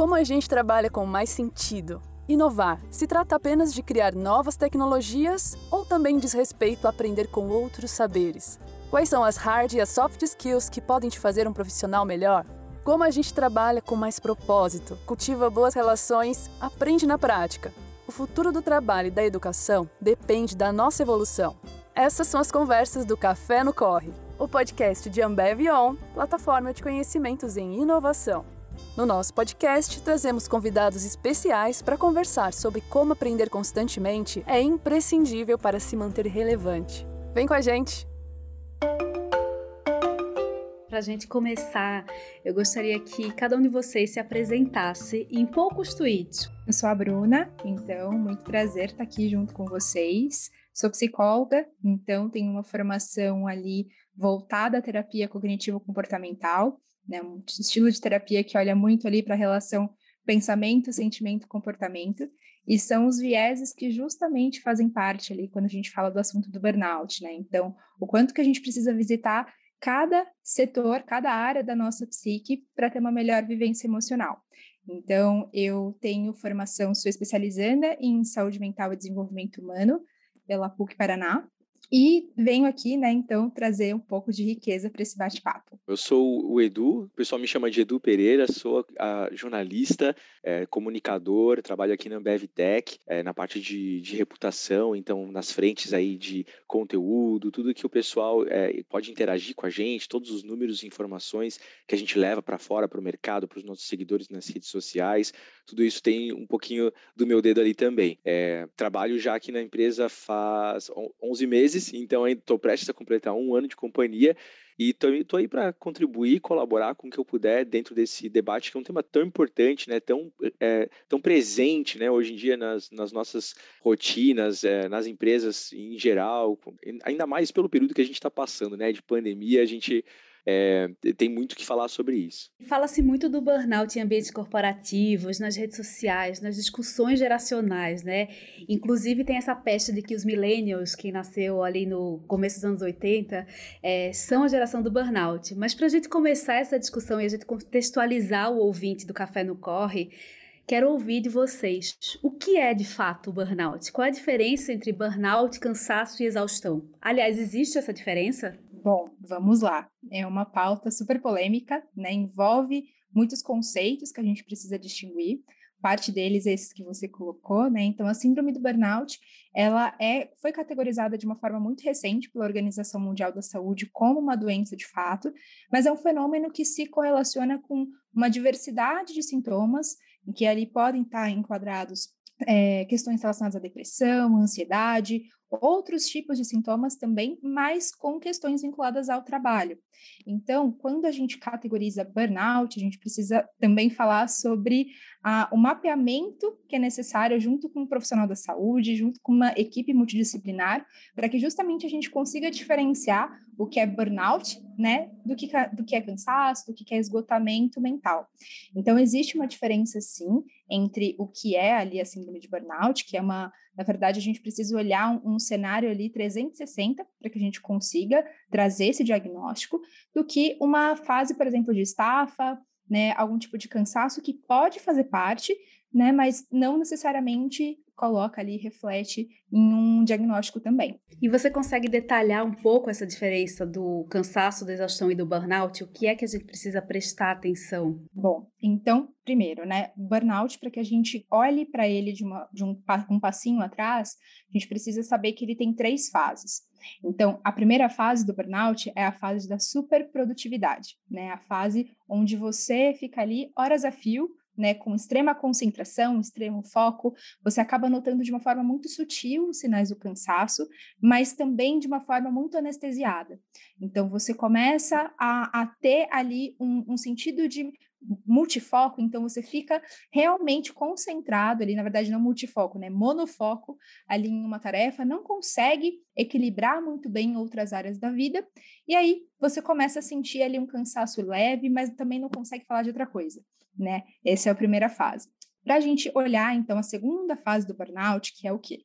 Como a gente trabalha com mais sentido? Inovar se trata apenas de criar novas tecnologias ou também diz respeito a aprender com outros saberes? Quais são as hard e as soft skills que podem te fazer um profissional melhor? Como a gente trabalha com mais propósito, cultiva boas relações, aprende na prática. O futuro do trabalho e da educação depende da nossa evolução. Essas são as conversas do Café no Corre, o podcast de Ambev On, plataforma de conhecimentos em inovação. No nosso podcast, trazemos convidados especiais para conversar sobre como aprender constantemente é imprescindível para se manter relevante. Vem com a gente! Para a gente começar, eu gostaria que cada um de vocês se apresentasse em poucos tweets. Eu sou a Bruna, então muito prazer estar aqui junto com vocês. Sou psicóloga, então tenho uma formação ali voltada à terapia cognitivo-comportamental, né, um estilo de terapia que olha muito ali para a relação pensamento, sentimento, comportamento, e são os vieses que justamente fazem parte ali quando a gente fala do assunto do burnout, né? Então, o quanto que a gente precisa visitar cada setor, cada área da nossa psique para ter uma melhor vivência emocional. Então, eu tenho formação, sou especializanda em saúde mental e desenvolvimento humano pela PUC Paraná, e venho aqui, né, então, trazer um pouco de riqueza para esse bate-papo. Eu sou o Edu, o pessoal me chama de Edu Pereira, sou a jornalista, é, comunicador, trabalho aqui na Ambev Tech, é, na parte de, de, reputação, então, nas frentes aí de conteúdo, tudo que o pessoal é, pode interagir com a gente, todos os números e informações que a gente leva para fora, para o mercado, para os nossos seguidores nas redes sociais, tudo isso tem um pouquinho do meu dedo ali também. trabalho já aqui na empresa faz 11 meses, meses, então estou prestes a completar um ano de companhia e estou aí para contribuir, colaborar com o que eu puder dentro desse debate, que é um tema tão importante, né, tão, é, tão presente né, hoje em dia nas, nas nossas rotinas, é, nas empresas em geral, ainda mais pelo período que a gente está passando, né, de pandemia, a gente é, tem muito que falar sobre isso. Fala-se muito do burnout em ambientes corporativos, nas redes sociais, nas discussões geracionais, né? Inclusive tem essa peste de que os millennials, que nasceu ali no começo dos anos 80, é, são a geração do burnout. Mas para a gente começar essa discussão e a gente contextualizar o ouvinte do Café no Corre, Quero ouvir de vocês o que é de fato o burnout? Qual a diferença entre burnout, cansaço e exaustão? Aliás, existe essa diferença? Bom, vamos lá. É uma pauta super polêmica, né? Envolve muitos conceitos que a gente precisa distinguir. Parte deles é esses que você colocou, né? Então, a síndrome do burnout, ela é foi categorizada de uma forma muito recente pela Organização Mundial da Saúde como uma doença de fato, mas é um fenômeno que se correlaciona com uma diversidade de sintomas, em que ali podem estar enquadrados é, questões relacionadas à depressão, ansiedade, outros tipos de sintomas também, mas com questões vinculadas ao trabalho. Então, quando a gente categoriza burnout, a gente precisa também falar sobre ah, o mapeamento que é necessário junto com um profissional da saúde, junto com uma equipe multidisciplinar, para que justamente a gente consiga diferenciar o que é burnout, né, do que, do que é cansaço, do que é esgotamento mental. Então, existe uma diferença, sim, entre o que é ali a síndrome de burnout, que é uma, na verdade, a gente precisa olhar um, um cenário ali 360 para que a gente consiga trazer esse diagnóstico, do que uma fase, por exemplo, de estafa, né, algum tipo de cansaço que pode fazer parte, né, mas não necessariamente coloca ali, reflete em um diagnóstico também. E você consegue detalhar um pouco essa diferença do cansaço, da exaustão e do burnout? O que é que a gente precisa prestar atenção? Bom, então, primeiro, né, burnout, para que a gente olhe para ele de, uma, de um, um passinho atrás, a gente precisa saber que ele tem três fases. Então, a primeira fase do burnout é a fase da superprodutividade, né? A fase onde você fica ali horas a fio né, com extrema concentração, extremo foco, você acaba notando de uma forma muito sutil os sinais do cansaço, mas também de uma forma muito anestesiada. Então, você começa a, a ter ali um, um sentido de multifoco, então você fica realmente concentrado ali, na verdade não multifoco, né, monofoco ali em uma tarefa, não consegue equilibrar muito bem outras áreas da vida, e aí você começa a sentir ali um cansaço leve, mas também não consegue falar de outra coisa, né? Essa é a primeira fase. Para a gente olhar, então, a segunda fase do burnout, que é o quê?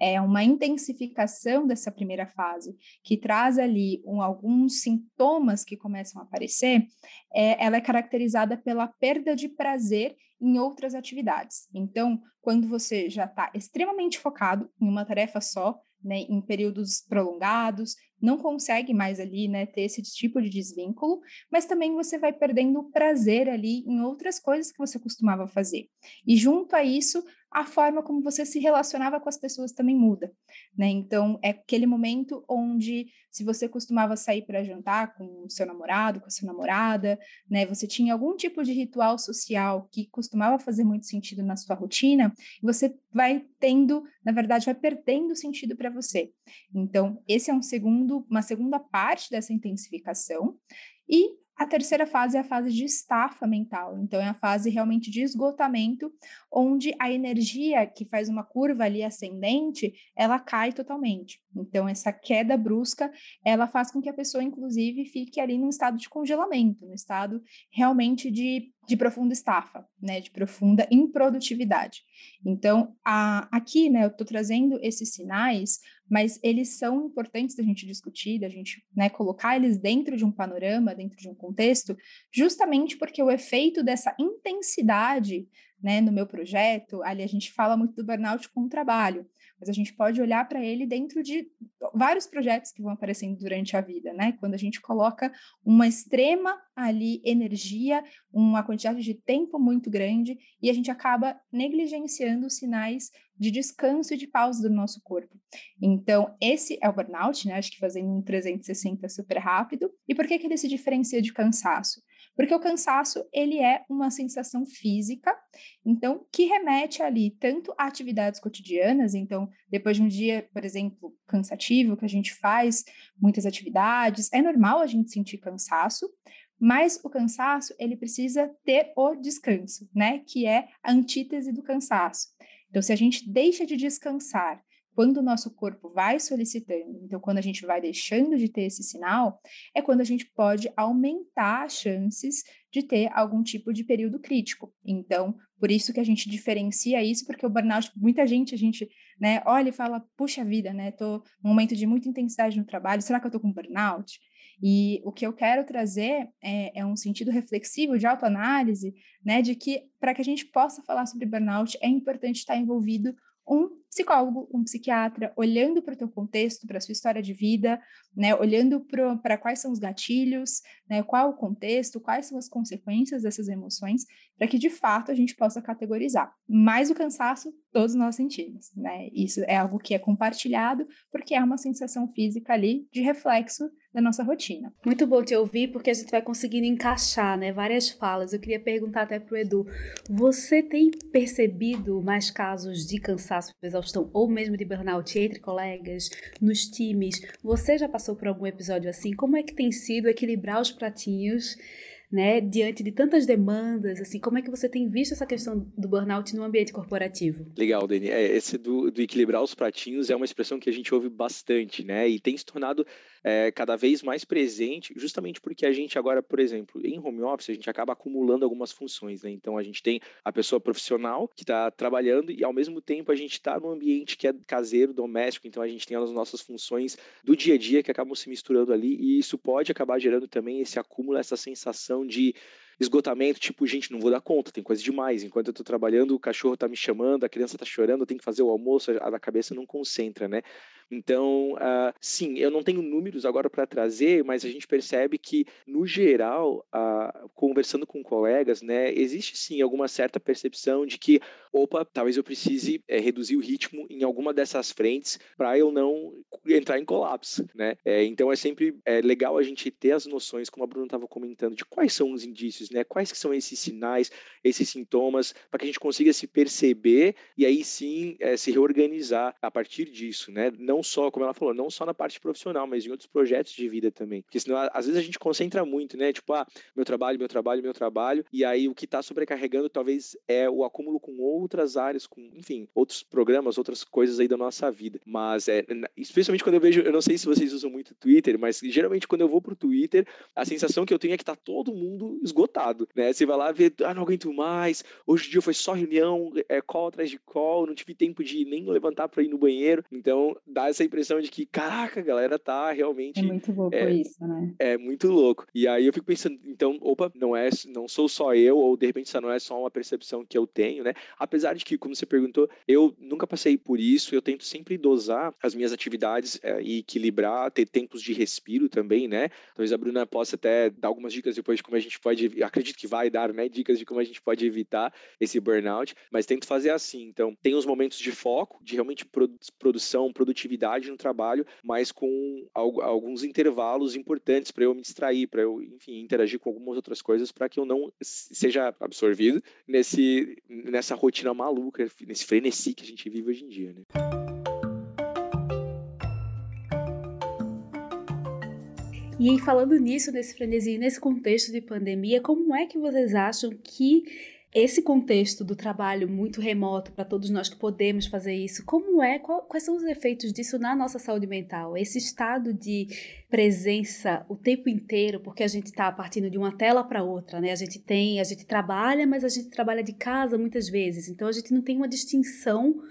É uma intensificação dessa primeira fase, que traz ali um, alguns sintomas que começam a aparecer, é, ela é caracterizada pela perda de prazer em outras atividades. Então, quando você já está extremamente focado em uma tarefa só, né, em períodos prolongados, não consegue mais ali, né, ter esse tipo de desvínculo, mas também você vai perdendo o prazer ali em outras coisas que você costumava fazer. E junto a isso, a forma como você se relacionava com as pessoas também muda, né? Então, é aquele momento onde, se você costumava sair para jantar com o seu namorado, com a sua namorada, né? Você tinha algum tipo de ritual social que costumava fazer muito sentido na sua rotina, você vai tendo, na verdade, vai perdendo sentido para você. Então, esse é um segundo, uma segunda parte dessa intensificação. E a terceira fase é a fase de estafa mental, então é a fase realmente de esgotamento, onde a energia que faz uma curva ali ascendente, ela cai totalmente. Então essa queda brusca, ela faz com que a pessoa inclusive fique ali num estado de congelamento, no estado realmente de de profunda estafa, né, de profunda improdutividade. Então, a, aqui, né, eu estou trazendo esses sinais, mas eles são importantes da gente discutir, da gente, né, colocar eles dentro de um panorama, dentro de um contexto, justamente porque o efeito dessa intensidade, né, no meu projeto, ali a gente fala muito do burnout com o trabalho, mas a gente pode olhar para ele dentro de vários projetos que vão aparecendo durante a vida, né? Quando a gente coloca uma extrema ali energia, uma quantidade de tempo muito grande e a gente acaba negligenciando os sinais de descanso e de pausa do nosso corpo. Então, esse é o burnout, né? Acho que fazendo um 360 super rápido. E por que que ele se diferencia de cansaço? Porque o cansaço, ele é uma sensação física, então, que remete ali tanto a atividades cotidianas, então, depois de um dia, por exemplo, cansativo, que a gente faz muitas atividades, é normal a gente sentir cansaço, mas o cansaço, ele precisa ter o descanso, né? Que é a antítese do cansaço. Então, se a gente deixa de descansar quando o nosso corpo vai solicitando, então quando a gente vai deixando de ter esse sinal, é quando a gente pode aumentar as chances de ter algum tipo de período crítico. Então, por isso que a gente diferencia isso, porque o burnout, muita gente, a gente, né, olha e fala, puxa vida, né, tô num momento de muita intensidade no trabalho, será que eu tô com burnout? E o que eu quero trazer é, é um sentido reflexivo de autoanálise, né, de que para que a gente possa falar sobre burnout é importante estar envolvido um psicólogo, um psiquiatra, olhando para o teu contexto, para a sua história de vida, né, olhando para quais são os gatilhos, né, qual o contexto, quais são as consequências dessas emoções, para que de fato a gente possa categorizar. Mais o cansaço, todos nós sentimos, né? Isso é algo que é compartilhado, porque é uma sensação física ali de reflexo da nossa rotina. Muito bom te ouvir, porque a gente vai conseguindo encaixar, né, várias falas. Eu queria perguntar até para o Edu, você tem percebido mais casos de cansaço, exaustão ou mesmo de burnout entre colegas, nos times? Você já passou por algum episódio assim? Como é que tem sido equilibrar os pratinhos né, diante de tantas demandas, assim, como é que você tem visto essa questão do burnout no ambiente corporativo? Legal, Dani. É, esse do, do equilibrar os pratinhos é uma expressão que a gente ouve bastante, né, e tem se tornado é, cada vez mais presente, justamente porque a gente agora, por exemplo, em home office, a gente acaba acumulando algumas funções, né? Então a gente tem a pessoa profissional que está trabalhando e ao mesmo tempo a gente está no ambiente que é caseiro, doméstico, então a gente tem as nossas funções do dia a dia que acabam se misturando ali e isso pode acabar gerando também esse acúmulo, essa sensação de esgotamento, tipo, gente, não vou dar conta, tem coisa demais. Enquanto eu tô trabalhando, o cachorro tá me chamando, a criança tá chorando, eu tenho que fazer o almoço, a, a cabeça não concentra, né? Então, uh, sim, eu não tenho números agora para trazer, mas a gente percebe que, no geral, uh, conversando com colegas, né, existe sim alguma certa percepção de que, opa, talvez eu precise é, reduzir o ritmo em alguma dessas frentes para eu não entrar em colapso, né? É, então, é sempre é, legal a gente ter as noções, como a Bruna estava comentando, de quais são os indícios, né? Quais que são esses sinais, esses sintomas, para que a gente consiga se perceber e aí sim é, se reorganizar a partir disso, né? Não não só, como ela falou, não só na parte profissional, mas em outros projetos de vida também. Porque senão, às vezes a gente concentra muito, né? Tipo, ah, meu trabalho, meu trabalho, meu trabalho, e aí o que está sobrecarregando talvez é o acúmulo com outras áreas, com, enfim, outros programas, outras coisas aí da nossa vida. Mas, é, especialmente quando eu vejo, eu não sei se vocês usam muito Twitter, mas geralmente quando eu vou pro Twitter, a sensação que eu tenho é que tá todo mundo esgotado, né? Você vai lá ver, ah, não aguento mais, hoje o dia foi só reunião, é call atrás de call, não tive tempo de nem levantar para ir no banheiro. Então, dá essa impressão de que, caraca, a galera tá realmente. É muito louco é, isso, né? É muito louco. E aí eu fico pensando, então, opa, não é, não sou só eu, ou de repente isso não é só uma percepção que eu tenho, né? Apesar de que, como você perguntou, eu nunca passei por isso, eu tento sempre dosar as minhas atividades é, e equilibrar, ter tempos de respiro também, né? Talvez a Bruna possa até dar algumas dicas depois de como a gente pode, acredito que vai dar, né? Dicas de como a gente pode evitar esse burnout, mas tento fazer assim. Então, tem os momentos de foco, de realmente produção, produtividade no trabalho, mas com alguns intervalos importantes para eu me distrair, para eu, enfim, interagir com algumas outras coisas para que eu não seja absorvido nesse, nessa rotina maluca, nesse frenesi que a gente vive hoje em dia, né? E falando nisso, nesse frenesi, nesse contexto de pandemia, como é que vocês acham que esse contexto do trabalho muito remoto para todos nós que podemos fazer isso, como é, qual, quais são os efeitos disso na nossa saúde mental? Esse estado de presença o tempo inteiro, porque a gente está partindo de uma tela para outra, né? A gente tem, a gente trabalha, mas a gente trabalha de casa muitas vezes, então a gente não tem uma distinção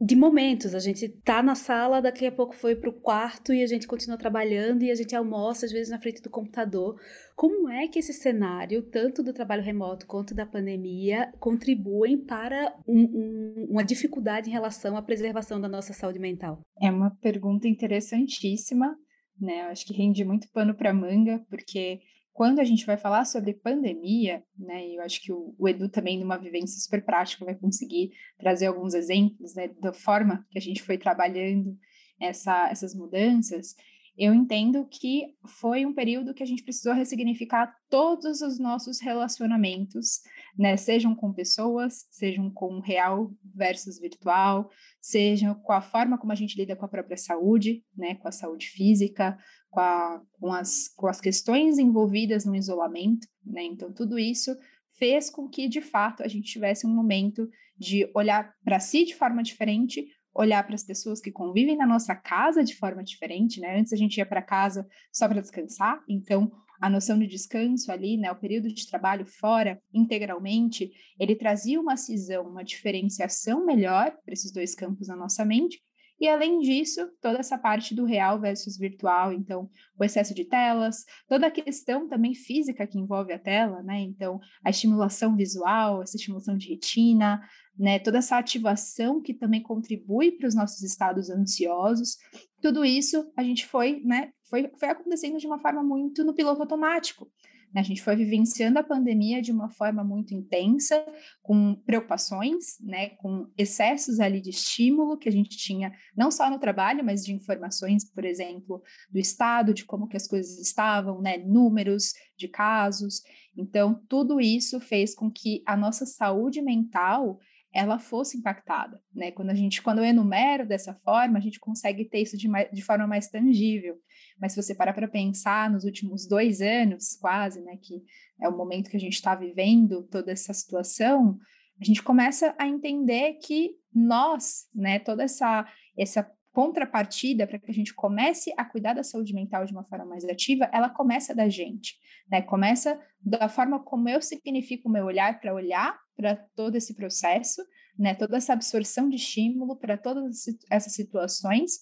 de momentos. A gente tá na sala, daqui a pouco foi pro quarto e a gente continua trabalhando e a gente almoça às vezes na frente do computador. Como é que esse cenário, tanto do trabalho remoto quanto da pandemia, contribuem para um, um, uma dificuldade em relação à preservação da nossa saúde mental? É uma pergunta interessantíssima, né? Eu acho que rende muito pano para manga, porque quando a gente vai falar sobre pandemia, né, eu acho que o, o, Edu também, numa vivência super prática, vai conseguir trazer alguns exemplos né, da forma que a gente foi trabalhando essa, essas mudanças, eu entendo que foi um período que a gente precisou ressignificar todos os nossos relacionamentos, né? Sejam com pessoas, sejam com real versus virtual, sejam com a forma como a gente lida com a própria saúde, né? Com a saúde física, com, a, com, as, com as questões envolvidas no isolamento, né? Então, tudo isso fez com que, de fato, a gente tivesse um momento de olhar para si de forma diferente, olhar para as pessoas que convivem na nossa casa de forma diferente, né? Antes a gente ia para casa só para descansar, então a noção de descanso ali, né, o período de trabalho fora integralmente, ele trazia uma cisão, uma diferenciação melhor para esses dois campos na nossa mente, e além disso, toda essa parte do real versus virtual, então o excesso de telas, toda a questão também física que envolve a tela, né? Então, a estimulação visual, essa estimulação de retina, né? Toda essa ativação que também contribui para os nossos estados ansiosos. Tudo isso a gente foi, né? Foi, foi acontecendo de uma forma muito no piloto automático. Né? A gente foi vivenciando a pandemia de uma forma muito intensa, com preocupações, né? com excessos ali de estímulo que a gente tinha, não só no trabalho, mas de informações, por exemplo, do Estado, de como que as coisas estavam, né? números de casos. Então, tudo isso fez com que a nossa saúde mental ela fosse impactada, né? Quando a gente, quando eu enumero dessa forma, a gente consegue ter isso de, mais, de forma mais tangível. Mas se você parar para pensar nos últimos dois anos, quase, né, que é o momento que a gente está vivendo toda essa situação, a gente começa a entender que nós, né, toda essa essa contrapartida para que a gente comece a cuidar da saúde mental de uma forma mais ativa, ela começa da gente, né? Começa da forma como eu significo o meu olhar para olhar para todo esse processo, né? Toda essa absorção de estímulo para todas essas situações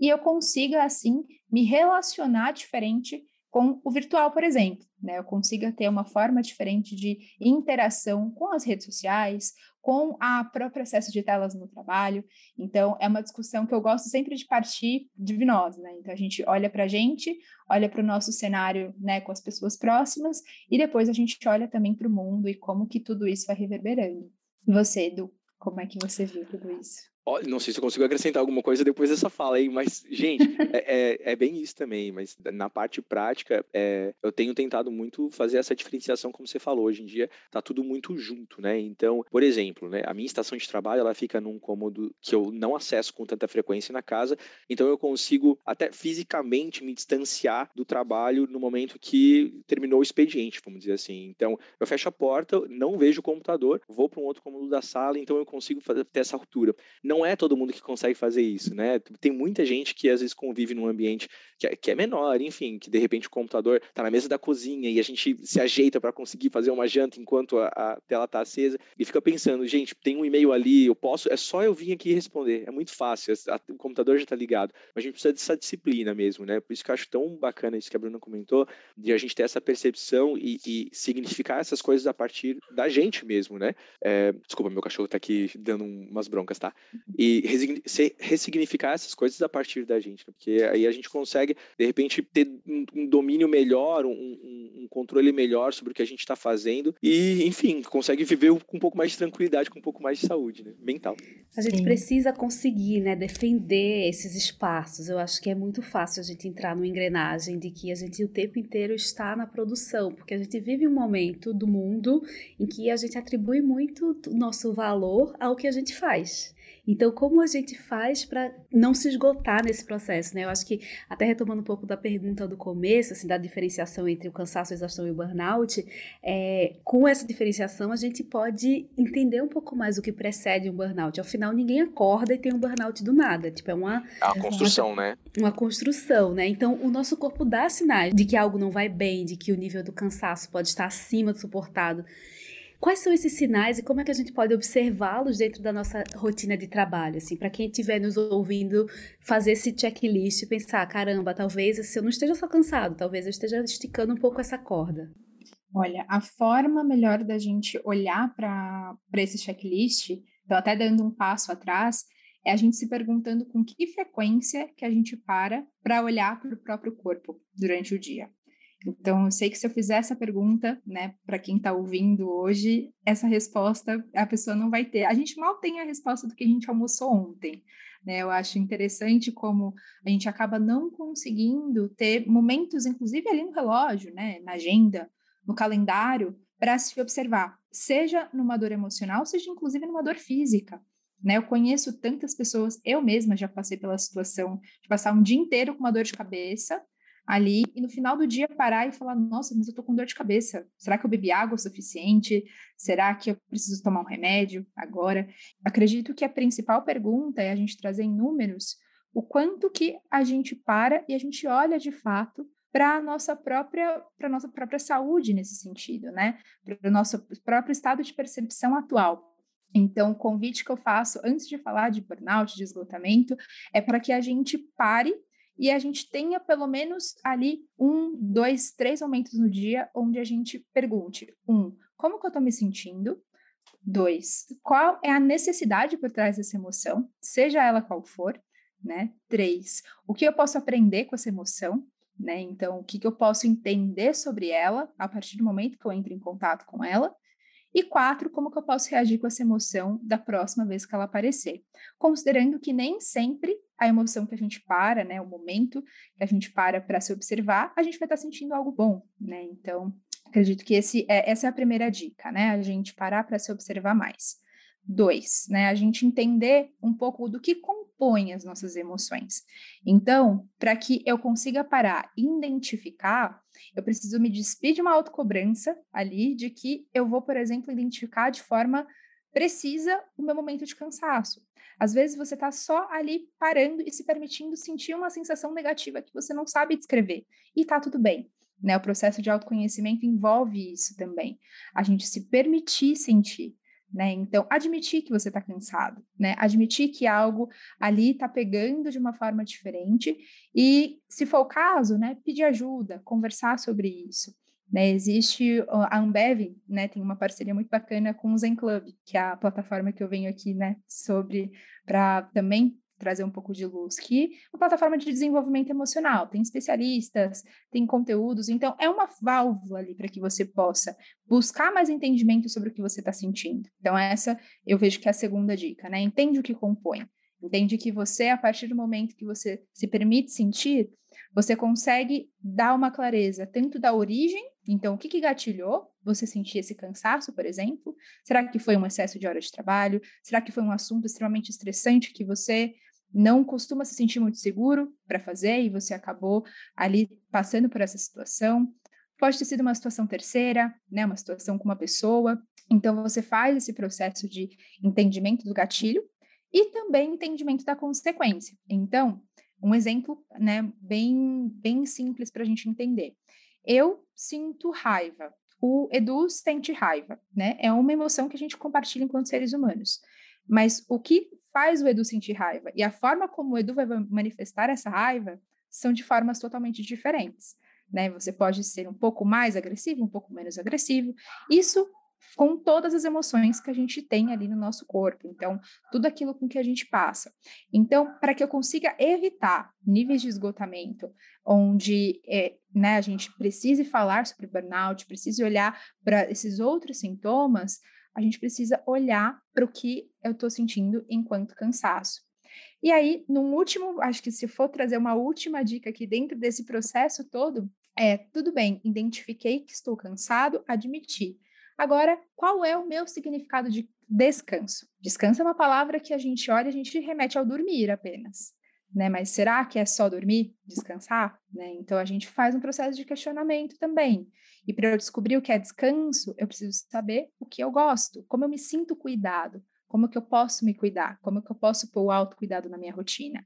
e eu consiga assim me relacionar diferente com o virtual, por exemplo, né? Eu consiga ter uma forma diferente de interação com as redes sociais, com a próprio processo de telas no trabalho. Então, é uma discussão que eu gosto sempre de partir de nós, né? Então, a gente olha para a gente, olha para o nosso cenário, né, com as pessoas próximas, e depois a gente olha também para o mundo e como que tudo isso vai reverberando. Você, Edu, como é que você viu tudo isso? Não sei se eu consigo acrescentar alguma coisa depois dessa fala aí, mas, gente, é, é, é, bem isso também. Mas na parte prática, é, eu tenho tentado muito fazer essa diferenciação, como você falou. Hoje em dia, tá tudo muito junto, né? Então, por exemplo, né, a minha estação de trabalho, ela fica num cômodo que eu não acesso com tanta frequência na casa, então eu consigo até fisicamente me distanciar do trabalho no momento que terminou o expediente, vamos dizer assim. Então, eu fecho a porta, não vejo o computador, vou para um outro cômodo da sala, então eu consigo fazer, ter essa ruptura. Não é todo mundo que consegue fazer isso, né? Tem muita gente que às vezes convive num ambiente que é, que é menor, enfim, que de repente o computador está na mesa da cozinha e a gente se ajeita para conseguir fazer uma janta enquanto a, a tela está acesa e fica pensando, gente, tem um e-mail ali, eu posso, é só eu vir aqui responder, é muito fácil, a, o computador já está ligado, mas a gente precisa dessa disciplina mesmo, né? Por isso que eu acho tão bacana isso que a Bruna comentou, de a gente ter essa percepção e, e significar essas coisas a partir da gente mesmo, né? É, desculpa, meu cachorro está aqui dando umas broncas, tá? E ressignificar essas coisas a partir da gente, né? porque aí a gente consegue, de repente, ter um, domínio melhor, um, um, controle melhor sobre o que a gente está fazendo e, enfim, consegue viver com um pouco mais de tranquilidade, com um pouco mais de saúde né? mental. A gente Sim. precisa conseguir né, defender esses espaços. Eu acho que é muito fácil a gente entrar numa engrenagem de que a gente o tempo inteiro está na produção, porque a gente vive um momento do mundo em que a gente atribui muito o nosso valor ao que a gente faz. Então, como a gente faz para não se esgotar nesse processo, né? Eu acho que, até retomando um pouco da pergunta do começo, assim, da diferenciação entre o cansaço, a exaustão e o burnout, é, com essa diferenciação a gente pode entender um pouco mais o que precede um burnout. Afinal, ninguém acorda e tem um burnout do nada. Tipo, é uma... É uma construção, uma, né? Uma construção, né? Então, o nosso corpo dá sinais de que algo não vai bem, de que o nível do cansaço pode estar acima do suportado. Quais são esses sinais e como é que a gente pode observá-los dentro da nossa rotina de trabalho? Assim, para quem estiver nos ouvindo, fazer esse checklist e pensar: caramba, talvez se eu não esteja só cansado, talvez eu esteja esticando um pouco essa corda. Olha, a forma melhor da gente olhar para esse checklist, então até dando um passo atrás, é a gente se perguntando com que frequência que a gente para para olhar para o próprio corpo durante o dia. Então, eu sei que se eu fizer essa pergunta, né, para quem está ouvindo hoje, essa resposta a pessoa não vai ter. A gente mal tem a resposta do que a gente almoçou ontem. Né? Eu acho interessante como a gente acaba não conseguindo ter momentos, inclusive ali no relógio, né, na agenda, no calendário, para se observar, seja numa dor emocional, seja inclusive numa dor física. Né, eu conheço tantas pessoas, eu mesma já passei pela situação de passar um dia inteiro com uma dor de cabeça, ali e no final do dia parar e falar: nossa, mas eu tô com dor de cabeça. Será que eu bebi água o suficiente? Será que eu preciso tomar um remédio agora? Acredito que a principal pergunta é a gente trazer em números o quanto que a gente para e a gente olha de fato para a nossa própria para nossa própria saúde nesse sentido, né? Para o nosso próprio estado de percepção atual. Então, o convite que eu faço antes de falar de burnout, de esgotamento, é para que a gente pare e a gente tenha pelo menos ali um, dois, três momentos no dia onde a gente pergunte: um, como que eu estou me sentindo? Dois, qual é a necessidade por trás dessa emoção, seja ela qual for, né? Três, o que eu posso aprender com essa emoção, né? Então, o que, que eu posso entender sobre ela a partir do momento que eu entro em contato com ela? E quatro, como que eu posso reagir com essa emoção da próxima vez que ela aparecer? Considerando que nem sempre a emoção que a gente para, né, o momento que a gente para para se observar, a gente vai estar tá sentindo algo bom, né? Então, acredito que esse é, essa é a primeira dica, né? A gente parar para se observar mais. Dois, né? A gente entender um pouco do que compõe as nossas emoções. Então, para que eu consiga parar e identificar, eu preciso me despedir de uma autocobrança ali de que eu vou, por exemplo, identificar de forma precisa o meu momento de cansaço. Às vezes você está só ali parando e se permitindo sentir uma sensação negativa que você não sabe descrever. E tá tudo bem. Né? O processo de autoconhecimento envolve isso também. A gente se permitir sentir. Né? Então, admitir que você está cansado, né? Admitir que algo ali está pegando de uma forma diferente e, se for o caso, né, pedir ajuda, conversar sobre isso. Né, existe a Ambev, né, tem uma parceria muito bacana com o Zen Club, que é a plataforma que eu venho aqui, né, sobre para também trazer um pouco de luz, que é uma plataforma de desenvolvimento emocional, tem especialistas, tem conteúdos, então é uma válvula ali para que você possa buscar mais entendimento sobre o que você está sentindo. Então essa eu vejo que é a segunda dica, né? Entende o que compõe. Entende que você, a partir do momento que você se permite sentir, você consegue dar uma clareza tanto da origem, então o que, que gatilhou você sentir esse cansaço, por exemplo? Será que foi um excesso de hora de trabalho? Será que foi um assunto extremamente estressante que você não costuma se sentir muito seguro para fazer e você acabou ali passando por essa situação? Pode ter sido uma situação terceira, né, uma situação com uma pessoa. Então você faz esse processo de entendimento do gatilho e também entendimento da consequência. Então, um exemplo, né, bem bem simples para a gente entender. Eu sinto raiva. O Edu sente raiva, né? É uma emoção que a gente compartilha enquanto seres humanos. Mas o que faz o Edu sentir raiva e a forma como o Edu vai manifestar essa raiva são de formas totalmente diferentes né? Você pode ser um pouco mais agressivo, um pouco menos agressivo. Isso com todas as emoções que a gente tem ali no nosso corpo. Então, tudo aquilo com que a gente passa. Então, para que eu consiga evitar níveis de esgotamento, onde é, né, a gente precise falar sobre burnout, precise olhar para esses outros sintomas, a gente precisa olhar para o que eu estou sentindo enquanto cansaço. E aí, num último, acho que se for trazer uma última dica aqui dentro desse processo todo, é, tudo bem, identifiquei que estou cansado, admiti. Agora, qual é o meu significado de descanso? Descanso é uma palavra que a gente olha e a gente remete ao dormir apenas. Né? Mas será que é só dormir, descansar? Né? Então a gente faz um processo de questionamento também. E para eu descobrir o que é descanso, eu preciso saber o que eu gosto, como eu me sinto cuidado, como que eu posso me cuidar, como que eu posso pôr o autocuidado na minha rotina.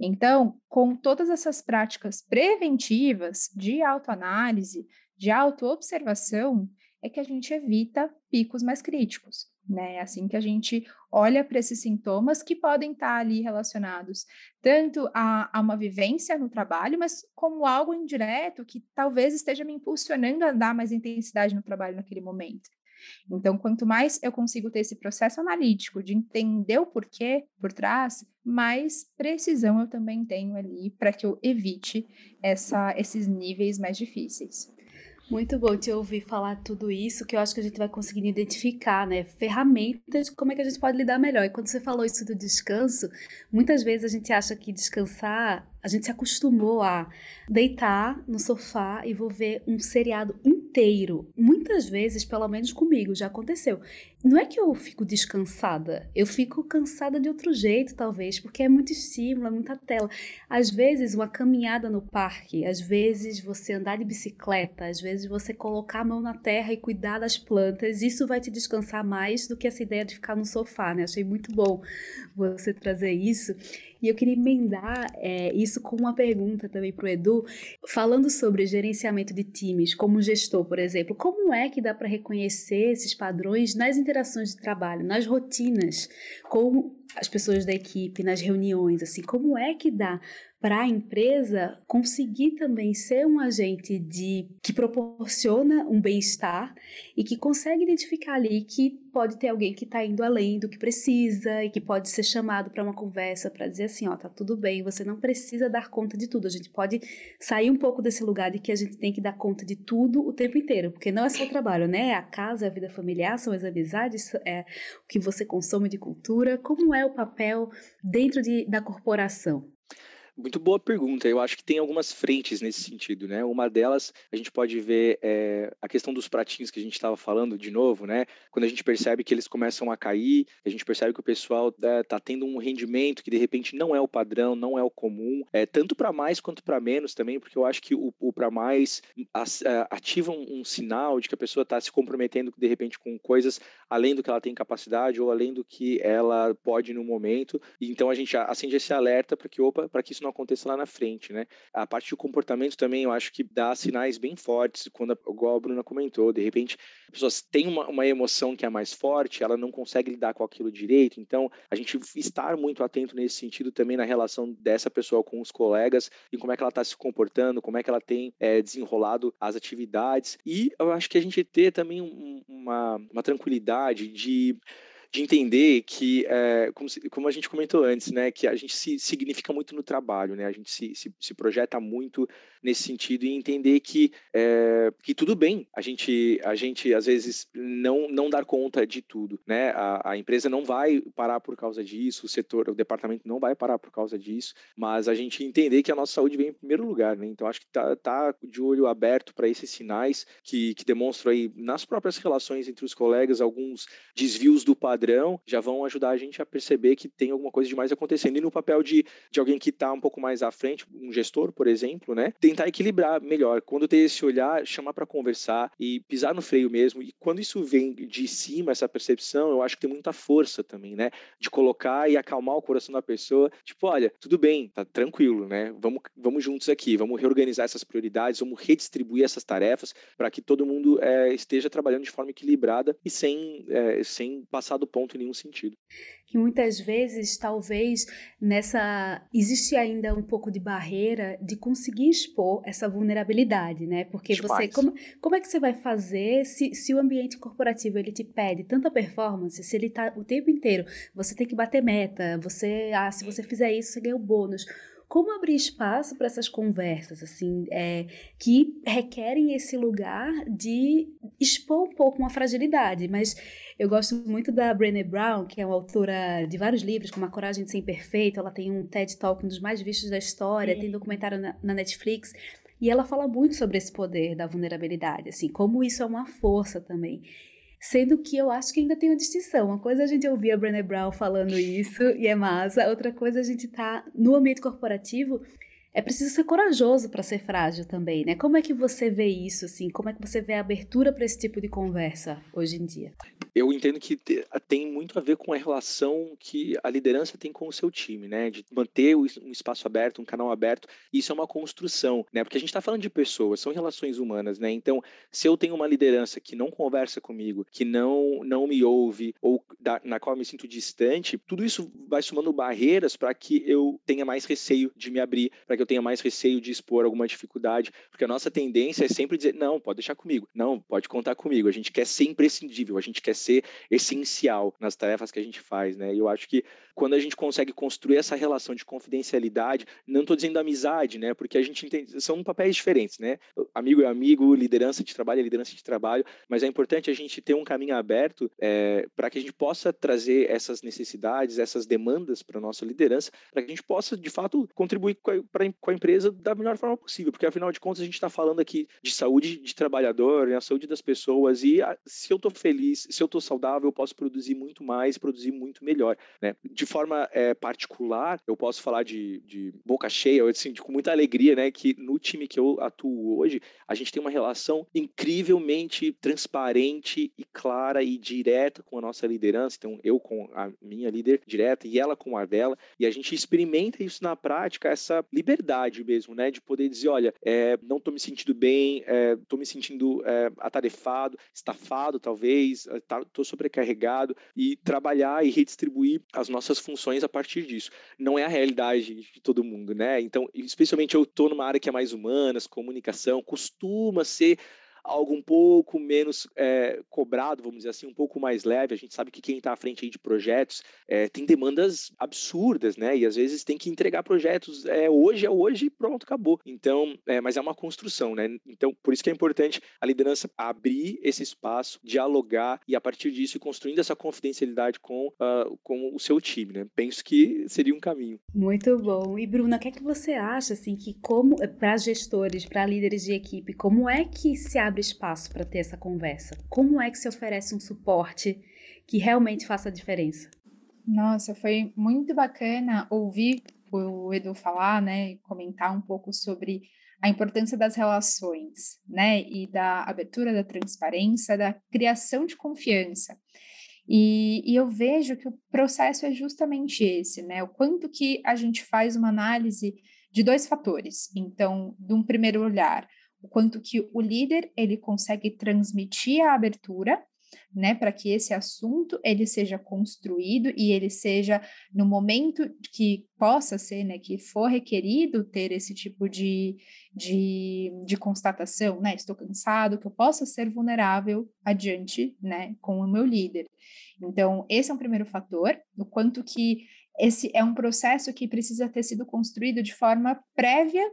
Então, com todas essas práticas preventivas de autoanálise, de autoobservação, é que a gente evita picos mais críticos. Né? É assim que a gente olha para esses sintomas que podem estar ali relacionados tanto a, a, uma vivência no trabalho, mas como algo indireto que talvez esteja me impulsionando a dar mais intensidade no trabalho naquele momento. Então, quanto mais eu consigo ter esse processo analítico de entender o porquê por trás, mais precisão eu também tenho ali para que eu evite essa, esses níveis mais difíceis. Muito bom te ouvir falar tudo isso, que eu acho que a gente vai conseguindo identificar, né? Ferramentas como é que a gente pode lidar melhor. E quando você falou isso do descanso, muitas vezes a gente acha que descansar a gente se acostumou a deitar no sofá e vou ver um seriado inteiro. Muitas vezes, pelo menos comigo, já aconteceu. Não é que eu fico descansada, eu fico cansada de outro jeito, talvez, porque é muito estímulo, é muita tela. Às vezes, uma caminhada no parque, às vezes você andar de bicicleta, às vezes você colocar a mão na terra e cuidar das plantas, isso vai te descansar mais do que essa ideia de ficar no sofá, né? Achei muito bom você trazer isso. E eu queria emendar é, isso com uma pergunta também para o Edu, falando sobre gerenciamento de times, como gestor, por exemplo. Como é que dá para reconhecer esses padrões nas interações de trabalho, nas rotinas, com as pessoas da equipe, nas reuniões? Assim, como é que dá para a empresa conseguir também ser um agente de que proporciona um bem-estar e que consegue identificar ali que pode ter alguém que está indo além do que precisa e que pode ser chamado para uma conversa para dizer assim, ó, tá tudo bem, você não precisa dar conta de tudo. A gente pode sair um pouco desse lugar de que a gente tem que dar conta de tudo o tempo inteiro, porque não é só o trabalho, né? A casa, a vida familiar, são as amizades, é o que você consome de cultura. Como é o papel dentro de, da corporação? Muito boa pergunta. Eu acho que tem algumas frentes nesse sentido, né? Uma delas, a gente pode ver é, a questão dos pratinhos que a gente estava falando de novo, né? Quando a gente percebe que eles começam a cair, a gente percebe que o pessoal está né, tá tendo um rendimento que de repente não é o padrão, não é o comum, é, tanto para mais quanto para menos também, porque eu acho que o, o para mais ativa um, um, sinal de que a pessoa está se comprometendo de repente com coisas além do que ela tem capacidade ou além do que ela pode no momento. Então a gente acende esse alerta para que, opa, para que isso não aconteça lá na frente, né? A parte do comportamento também eu acho que dá sinais bem fortes, quando, igual a Bruna comentou, de repente a pessoa tem uma, uma emoção que é mais forte, ela não consegue lidar com aquilo direito, então a gente estar muito atento nesse sentido também na relação dessa pessoa com os colegas e como é que ela está se comportando, como é que ela tem é, desenrolado as atividades e eu acho que a gente ter também um, uma, uma tranquilidade de de entender que, é, como, como, a gente comentou antes, né, que a gente se significa muito no trabalho, né, a gente se, se, se projeta muito nesse sentido e entender que, é, que tudo bem a gente, a gente às vezes não, não dar conta de tudo, né, a, a empresa não vai parar por causa disso, o setor, o departamento não vai parar por causa disso, mas a gente entender que a nossa saúde vem em primeiro lugar, né, então acho que tá, tá de olho aberto para esses sinais que, que demonstram aí nas próprias relações entre os colegas alguns desvios do padrão já vão ajudar a gente a perceber que tem alguma coisa demais acontecendo. E no papel de, de alguém que está um pouco mais à frente, um gestor, por exemplo, né? Tentar equilibrar melhor. Quando ter esse olhar, chamar para conversar e pisar no freio mesmo. E quando isso vem de cima, essa percepção, eu acho que tem muita força também, né? De colocar e acalmar o coração da pessoa. Tipo, olha, tudo bem, tá tranquilo, né? Vamos, vamos juntos aqui, vamos reorganizar essas prioridades, vamos redistribuir essas tarefas para que todo mundo é, esteja trabalhando de forma equilibrada e sem, é, sem passar do ponto em nenhum sentido. Que muitas vezes, talvez, nessa existe ainda um pouco de barreira de conseguir expor essa vulnerabilidade, né? Porque você, como, como é que você vai fazer se, se o ambiente corporativo ele te pede tanta performance, se ele está o tempo inteiro, você tem que bater meta, você, ah, se você fizer isso, você ganha o bônus como abrir espaço para essas conversas, assim, é, que requerem esse lugar de expor um pouco uma fragilidade. Mas eu gosto muito da Brené Brown, que é uma autora de vários livros, como A Coragem de Ser Imperfeito. Ela tem um TED Talk, um dos mais vistos da história, é. tem documentário na, na Netflix. E ela fala muito sobre esse poder da vulnerabilidade, assim, como isso é uma força também. Sendo que eu acho que ainda tem uma distinção. Uma coisa é a gente ouvir a Brené Brown falando isso e é massa, outra coisa é a gente tá no ambiente corporativo é preciso ser corajoso para ser frágil também, né? Como é que você vê isso, assim? Como é que você vê a abertura para esse tipo de conversa hoje em dia? Eu entendo que tem muito a ver com a relação que a liderança tem com o seu time, né? De manter um espaço aberto, um canal aberto. Isso é uma construção, né? Porque a gente está falando de pessoas, são relações humanas, né? Então, se eu tenho uma liderança que não conversa comigo, que não não me ouve ou da, na qual eu me sinto distante, tudo isso vai somando barreiras para que eu tenha mais receio de me abrir, para que eu tenha mais receio de expor alguma dificuldade, porque a nossa tendência é sempre dizer, não, pode deixar comigo, não, pode contar comigo, a gente quer ser imprescindível, a gente quer ser essencial nas tarefas que a gente faz, né? E eu acho que quando a gente consegue construir essa relação de confidencialidade, não estou dizendo amizade, né? Porque a gente entende, são papéis diferentes, né? Amigo é amigo, liderança de trabalho é liderança de trabalho, mas é importante a gente ter um caminho aberto é, para que a gente possa trazer essas necessidades, essas demandas para nossa liderança, para que a gente possa, de fato, contribuir com a, com a, empresa da melhor forma possível, porque afinal de contas a gente está falando aqui de saúde de trabalhador, né? a saúde das pessoas, e a, se eu estou feliz, se eu estou saudável, eu posso produzir muito mais, produzir muito melhor, né? De forma é, particular, eu posso falar de, de boca cheia, assim, de, com muita alegria, né, que no time que eu atuo hoje, a gente tem uma relação incrivelmente transparente e clara e direta com a nossa liderança. Então, eu com a minha líder direta e ela com a dela, e a gente experimenta isso na prática, essa liberdade mesmo, né, de poder dizer, olha, é, não estou me sentindo bem, estou é, me sentindo é, atarefado, estafado, talvez, estou tá, sobrecarregado, e trabalhar e redistribuir as nossas nossas funções a partir disso. Não é a realidade de todo mundo, né? Então, especialmente eu estou numa área que é mais humanas, comunicação, costuma ser algo um pouco menos é, cobrado, vamos dizer assim, um pouco mais leve. A gente sabe que quem está à frente de projetos é, tem demandas absurdas, né? E às vezes tem que entregar projetos é, hoje é hoje e pronto, acabou. Então, mas é uma construção, né? Então, por isso que é importante a liderança abrir esse espaço, dialogar e a partir disso construindo essa confidencialidade com, uh, com o seu time, né? Penso que seria um caminho. Muito bom. E Bruna, o que é que você acha, assim, que como para gestores, para líderes de equipe, como é que se abre abre espaço para ter essa conversa? Como é que se oferece um suporte que realmente faça a diferença? Nossa, foi muito bacana ouvir o Edu falar, né, comentar um pouco sobre a importância das relações, né, e da abertura da transparência, da criação de confiança. E, e, eu vejo que o processo é justamente esse, né, o quanto que a gente faz uma análise de dois fatores. Então, de um primeiro olhar, o quanto que o líder ele consegue transmitir a abertura né, para que esse assunto ele seja construído e ele seja no momento que possa ser, né, que for requerido ter esse tipo de, de, de constatação, né, estou cansado, que eu possa ser vulnerável adiante, né, com o meu líder. Então, esse é um primeiro fator, o quanto que esse é um processo que precisa ter sido construído de forma prévia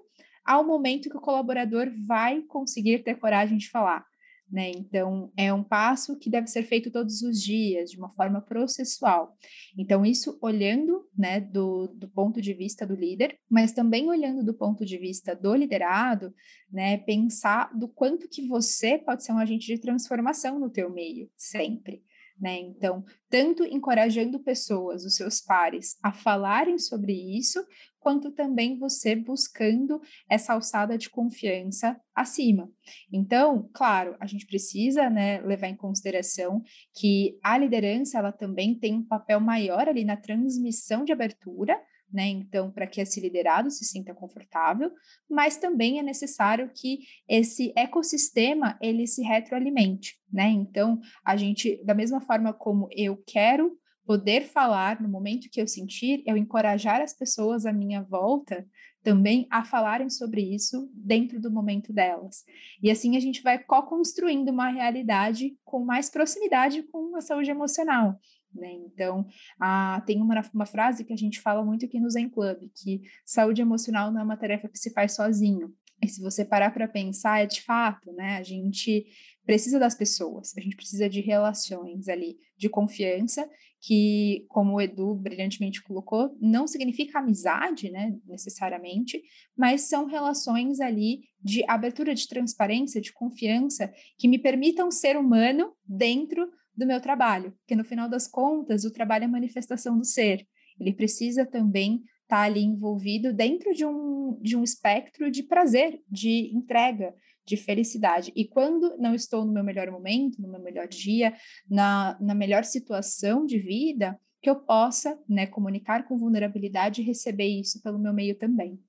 ao momento que o colaborador vai conseguir ter coragem de falar. Né? Então, é um passo que deve ser feito todos os dias, de uma forma processual. Então, isso olhando né, do, do ponto de vista do líder, mas também olhando do ponto de vista do liderado, né, pensar do quanto que você pode ser um agente de transformação no teu meio, sempre. Né? Então, tanto encorajando pessoas, os seus pares, a falarem sobre isso, quanto também você buscando essa alçada de confiança acima. Então, claro, a gente precisa né, levar em consideração que a liderança ela também tem um papel maior ali na transmissão de abertura, né? Então, para que esse liderado se sinta confortável, mas também é necessário que esse ecossistema ele se retroalimente, né? Então, a gente, da mesma forma como eu quero poder falar no momento que eu sentir, eu encorajar as pessoas à minha volta também a falarem sobre isso dentro do momento delas. E assim a gente vai co-construindo uma realidade com mais proximidade com a saúde emocional. Né? Então, a, tem uma, uma frase que a gente fala muito aqui no Zen Club, que saúde emocional não é uma tarefa que se faz sozinho. E se você parar para pensar, é de fato, né? A gente precisa das pessoas, a gente precisa de relações ali, de confiança, que, como o Edu brilhantemente colocou, não significa amizade, né, necessariamente, mas são relações ali de abertura, de transparência, de confiança, que me permitam ser humano dentro do meu trabalho, porque no final das contas, o trabalho é manifestação do ser. Ele precisa também estar tá ali envolvido dentro de um, de um espectro de prazer, de entrega, de felicidade. E quando não estou no meu melhor momento, no meu melhor dia, na, na melhor situação de vida, que eu possa né, comunicar com vulnerabilidade e receber isso pelo meu meio também.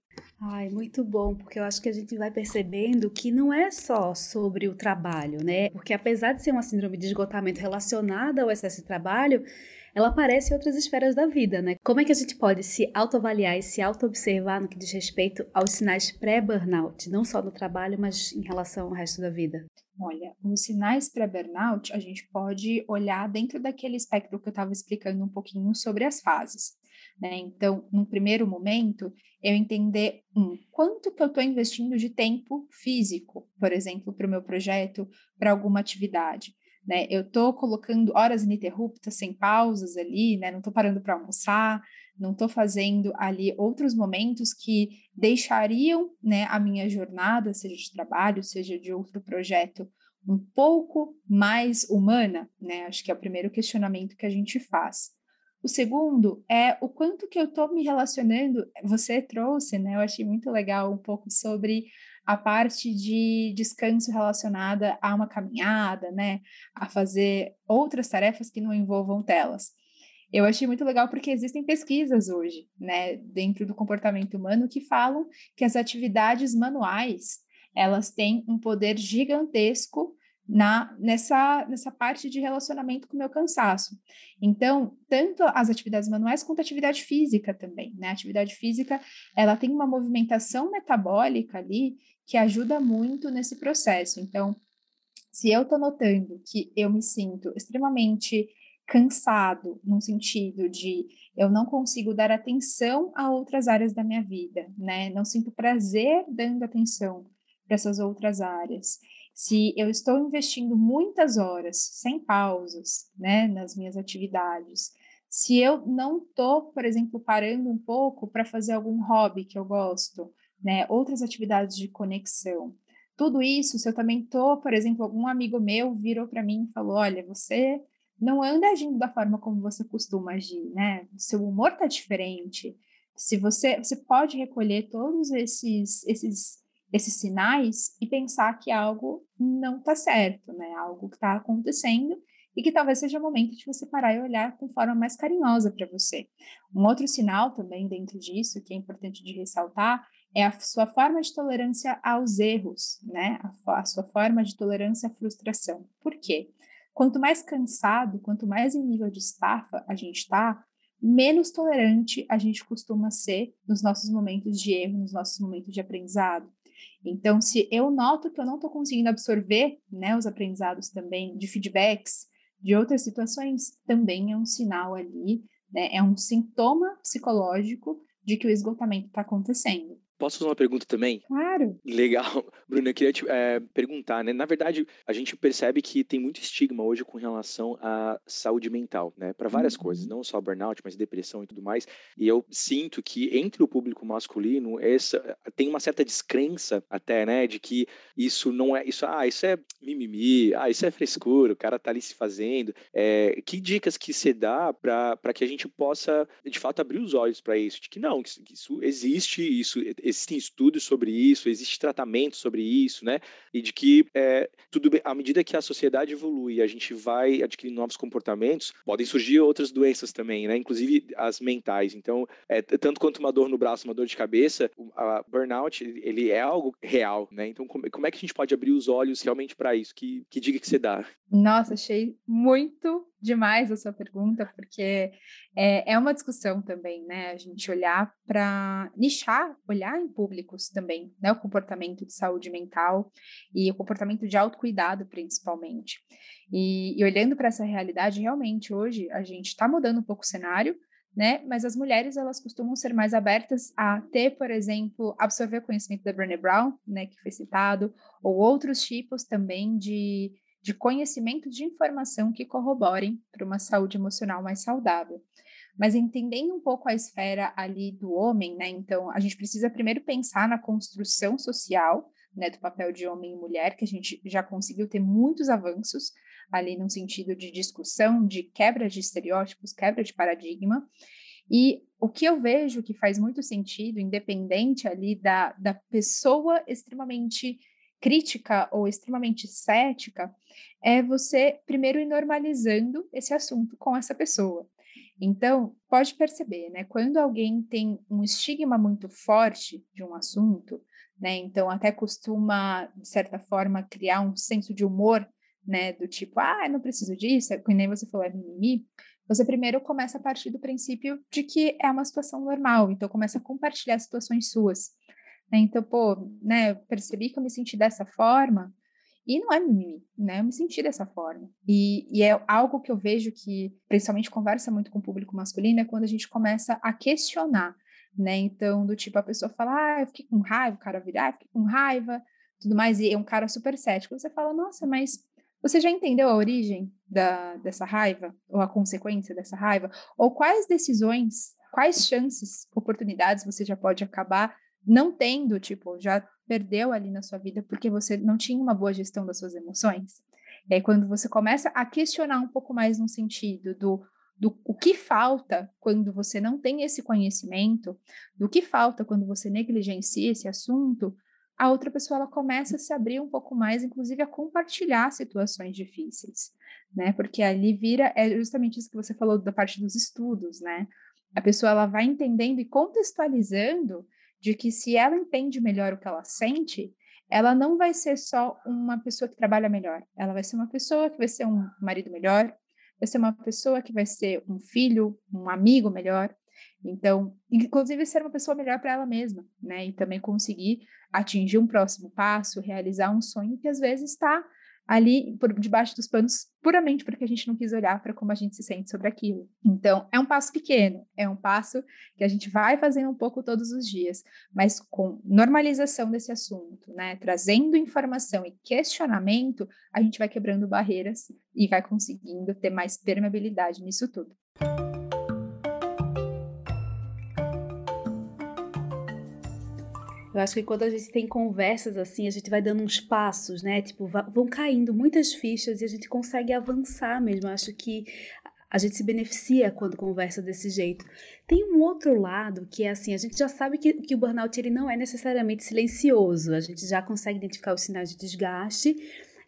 Ai, muito bom, porque eu acho que a gente vai percebendo que não é só sobre o trabalho, né? Porque apesar de ser uma síndrome de esgotamento relacionada ao excesso de trabalho, ela aparece em outras esferas da vida, né? Como é que a gente pode se autoavaliar e se auto-observar no que diz respeito aos sinais pré-burnout, não só no trabalho, mas em relação ao resto da vida? Olha, os sinais pré-burnout, a gente pode olhar dentro daquele espectro que eu estava explicando um pouquinho sobre as fases. Né? Então, no primeiro momento, eu entender um, quanto que eu estou investindo de tempo físico, por exemplo, para o meu projeto, para alguma atividade. Né? Eu estou colocando horas ininterruptas, sem pausas ali, né? não estou parando para almoçar, não estou fazendo ali outros momentos que deixariam né, a minha jornada, seja de trabalho, seja de outro projeto, um pouco mais humana, né? Acho que é o primeiro questionamento que a gente faz. O segundo é o quanto que eu estou me relacionando. Você trouxe, né? Eu achei muito legal um pouco sobre a parte de descanso relacionada a uma caminhada, né? A fazer outras tarefas que não envolvam telas. Eu achei muito legal porque existem pesquisas hoje, né, dentro do comportamento humano que falam que as atividades manuais, elas têm um poder gigantesco na nessa nessa parte de relacionamento com o meu cansaço. Então, tanto as atividades manuais quanto a atividade física também, né? A atividade física, ela tem uma movimentação metabólica ali que ajuda muito nesse processo. Então, se eu estou notando que eu me sinto extremamente cansado, no sentido de eu não consigo dar atenção a outras áreas da minha vida, né? Não sinto prazer dando atenção para essas outras áreas se eu estou investindo muitas horas, sem pausas, né, nas minhas atividades, se eu não estou, por exemplo, parando um pouco para fazer algum hobby que eu gosto, né, outras atividades de conexão, tudo isso, se eu também estou, por exemplo, algum amigo meu virou para mim e falou, olha, você não anda agindo da forma como você costuma agir, né? Seu humor está diferente. Se você, você pode recolher todos esses, esses esses sinais e pensar que algo não está certo, né? Algo que está acontecendo e que talvez seja o momento de você parar e olhar com forma mais carinhosa para você. Um outro sinal também dentro disso que é importante de ressaltar é a sua forma de tolerância aos erros, né? A, a sua forma de tolerância à frustração. Por quê? quanto mais cansado, quanto mais em nível de estafa a gente está, menos tolerante a gente costuma ser nos nossos momentos de erro, nos nossos momentos de aprendizado. Então, se eu noto que eu não estou conseguindo absorver né, os aprendizados também de feedbacks de outras situações, também é um sinal ali, né, é um sintoma psicológico de que o esgotamento está acontecendo. Posso fazer uma pergunta também? Claro. Legal. Bruno, eu queria te é, perguntar, né? Na verdade, a gente percebe que tem muito estigma hoje com relação à saúde mental, né? Para várias uhum. coisas, não só burnout, mas depressão e tudo mais. E eu sinto que entre o público masculino, essa tem uma certa descrença até, né? De que isso não é. Isso, ah, isso é mimimi, ah, isso é frescura, o cara tá ali se fazendo. É, que dicas que você dá para que a gente possa, de fato, abrir os olhos para isso? De que não, que isso existe, isso existem estudos sobre isso, existe tratamento sobre isso, né? E de que é, tudo bem, à medida que a sociedade evolui, a gente vai adquirindo novos comportamentos, podem surgir outras doenças também, né? Inclusive as mentais. Então, é, tanto quanto uma dor no braço, uma dor de cabeça, a burnout ele é algo real, né? Então, como, como é que a gente pode abrir os olhos realmente para isso? Que, que que você dá? Nossa, achei muito demais a sua pergunta, porque é, é uma discussão também, né? A gente olhar para nichar, olhar públicos também, né? O comportamento de saúde mental e o comportamento de autocuidado, principalmente. E, e olhando para essa realidade, realmente, hoje a gente está mudando um pouco o cenário, né? Mas as mulheres elas costumam ser mais abertas a ter, por exemplo, absorver conhecimento da Brené Brown, né, que foi citado, ou outros tipos também de de conhecimento de informação que corroborem para uma saúde emocional mais saudável. Mas entendendo um pouco a esfera ali do homem, né? Então, a gente precisa primeiro pensar na construção social, né, do papel de homem e mulher, que a gente já conseguiu ter muitos avanços ali no sentido de discussão, de quebra de estereótipos, quebra de paradigma. E o que eu vejo que faz muito sentido, independente ali da, da pessoa extremamente crítica ou extremamente cética, é você primeiro ir normalizando esse assunto com essa pessoa. Então, pode perceber, né? Quando alguém tem um estigma muito forte de um assunto, né? Então, até costuma, de certa forma, criar um senso de humor, né? Do tipo, ah, não preciso disso, é que nem você falou, é mimimi. Você primeiro começa a partir do princípio de que é uma situação normal, então começa a compartilhar situações suas. Né? Então, pô, né, percebi que eu me senti dessa forma, e não é mimimi, né? Eu me senti dessa forma. E, e, é algo que eu vejo que, principalmente, conversa muito com o público masculino, é quando a gente começa a questionar, né? Então, do tipo, a pessoa fala, ah, eu fiquei com raiva, o cara virar, ah, fiquei com raiva, tudo mais, e é um cara super cético. Você fala, nossa, mas você já entendeu a origem da, dessa raiva, ou a consequência dessa raiva? Ou quais decisões, quais chances, oportunidades você já pode acabar não tendo, tipo, já perdeu ali na sua vida porque você não tinha uma boa gestão das suas emoções. E aí, quando você começa a questionar um pouco mais no sentido do, do o que falta quando você não tem esse conhecimento, do que falta quando você negligencia esse assunto, a outra pessoa ela começa a se abrir um pouco mais, inclusive a compartilhar situações difíceis, né? Porque ali vira é justamente isso que você falou da parte dos estudos, né? A pessoa ela vai entendendo e contextualizando de que se ela entende melhor o que ela sente, ela não vai ser só uma pessoa que trabalha melhor, ela vai ser uma pessoa que vai ser um marido melhor, vai ser uma pessoa que vai ser um filho, um amigo melhor. Então, inclusive ser uma pessoa melhor para ela mesma, né? E também conseguir atingir um próximo passo, realizar um sonho que às vezes está ali por debaixo dos panos puramente porque a gente não quis olhar para como a gente se sente sobre aquilo. Então, é um passo pequeno, é um passo que a gente vai fazendo um pouco todos os dias, mas com normalização desse assunto, né, trazendo informação e questionamento, a gente vai quebrando barreiras e vai conseguindo ter mais permeabilidade nisso tudo. Eu acho que quando a gente tem conversas assim, a gente vai dando uns passos, né? Tipo, vão caindo muitas fichas e a gente consegue avançar mesmo. Eu acho que a gente se beneficia quando conversa desse jeito. Tem um outro lado que é assim, a gente já sabe que, que o burnout ele não é necessariamente silencioso. A gente já consegue identificar os sinais de desgaste,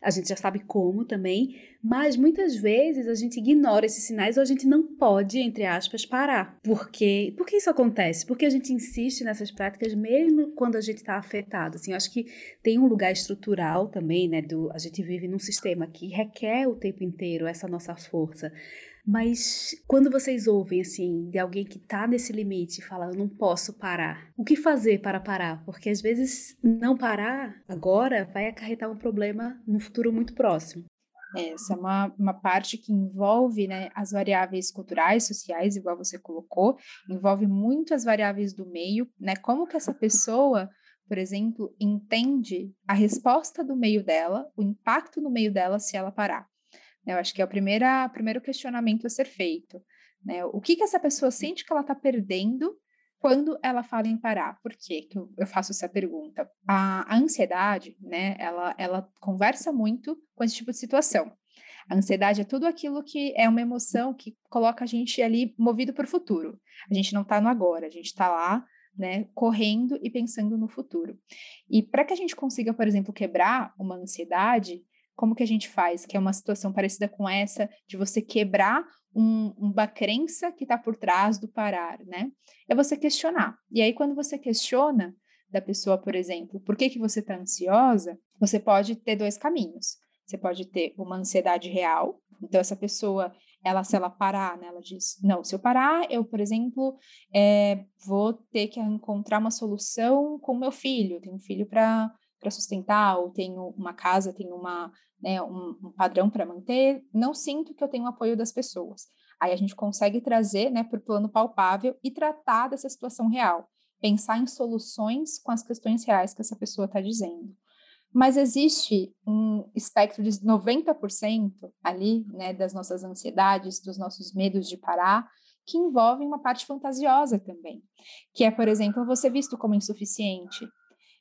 a gente já sabe como também, Mas muitas vezes a gente ignora esses sinais ou a gente não pode, entre aspas, parar. Por quê? Por que isso acontece? Porque a gente insiste nessas práticas mesmo quando a gente está afetado. Assim, eu acho que tem um lugar estrutural também, né? Do, a gente vive num sistema que requer o tempo inteiro essa nossa força. Mas quando vocês ouvem assim de alguém que está nesse limite e fala, eu não posso parar, o que fazer para parar? Porque às vezes não parar agora vai acarretar um problema no futuro muito próximo. Essa é uma, uma parte que envolve né, as variáveis culturais, sociais, igual você colocou, envolve muito as variáveis do meio, né? Como que essa pessoa, por exemplo, entende a resposta do meio dela, o impacto no meio dela se ela parar. Né, eu acho que é o primeiro, primeiro questionamento a ser feito. Né? O que, que essa pessoa sente que ela está perdendo quando ela fala em parar. Por quê que eu faço essa pergunta? A, a, ansiedade, né, ela, ela conversa muito com esse tipo de situação. A ansiedade é tudo aquilo que é uma emoção que coloca a gente ali movido para o futuro. A gente não está no agora, a gente está lá, né, correndo e pensando no futuro. E para que a gente consiga, por exemplo, quebrar uma ansiedade, como que a gente faz? Que é uma situação parecida com essa, de você quebrar um, uma crença que está por trás do parar, né? É você questionar. E aí, quando você questiona da pessoa, por exemplo, por que, que você está ansiosa, você pode ter dois caminhos. Você pode ter uma ansiedade real, então essa pessoa, ela se ela parar, né, ela diz, não, se eu parar, eu, por exemplo, é, vou ter que encontrar uma solução com meu filho, tenho um filho para para sustentar, ou tenho uma casa, tenho uma, né, um, um padrão para manter, não sinto que eu tenho apoio das pessoas. Aí a gente consegue trazer né, para o plano palpável e tratar dessa situação real, pensar em soluções com as questões reais que essa pessoa está dizendo. Mas existe um espectro de 90% ali, né, das nossas ansiedades, dos nossos medos de parar, que envolvem uma parte fantasiosa também, que é, por exemplo, você visto como insuficiente,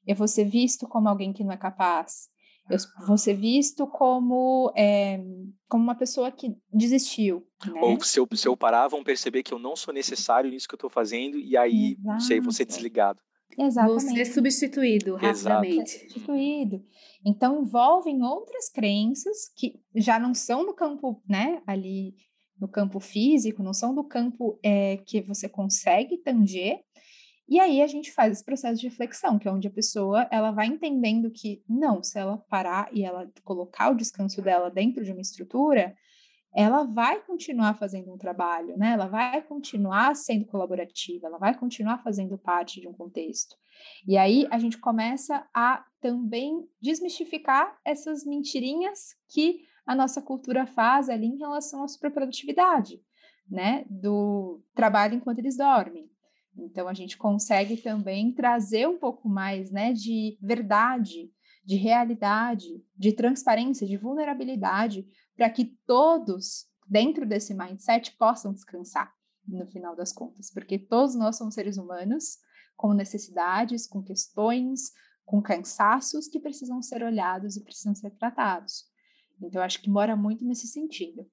eu vou ser visto como alguém que não é capaz, eu vou ser visto como, é, como uma pessoa que desistiu. Né? Ou se eu, se eu parar, vão perceber que eu não sou necessário nisso que eu estou fazendo, e aí, Exato. não sei, vou ser desligado. Exatamente. Vou ser substituído rapidamente. Substituído. Então, envolvem outras crenças que já não são no campo, né, ali no campo físico, não são do campo é, que você consegue tanger, e aí a gente faz esse processo de reflexão, que é onde a pessoa ela vai entendendo que não, se ela parar e ela colocar o descanso dela dentro de uma estrutura, ela vai continuar fazendo um trabalho, né? Ela vai continuar sendo colaborativa, ela vai continuar fazendo parte de um contexto. E aí a gente começa a também desmistificar essas mentirinhas que a nossa cultura faz ali em relação à superprodutividade, né? Do trabalho enquanto eles dormem. Então, a gente consegue também trazer um pouco mais né, de verdade, de realidade, de transparência, de vulnerabilidade, para que todos, dentro desse mindset, possam descansar no final das contas, porque todos nós somos seres humanos com necessidades, com questões, com cansaços que precisam ser olhados e precisam ser tratados. Então, acho que mora muito nesse sentido.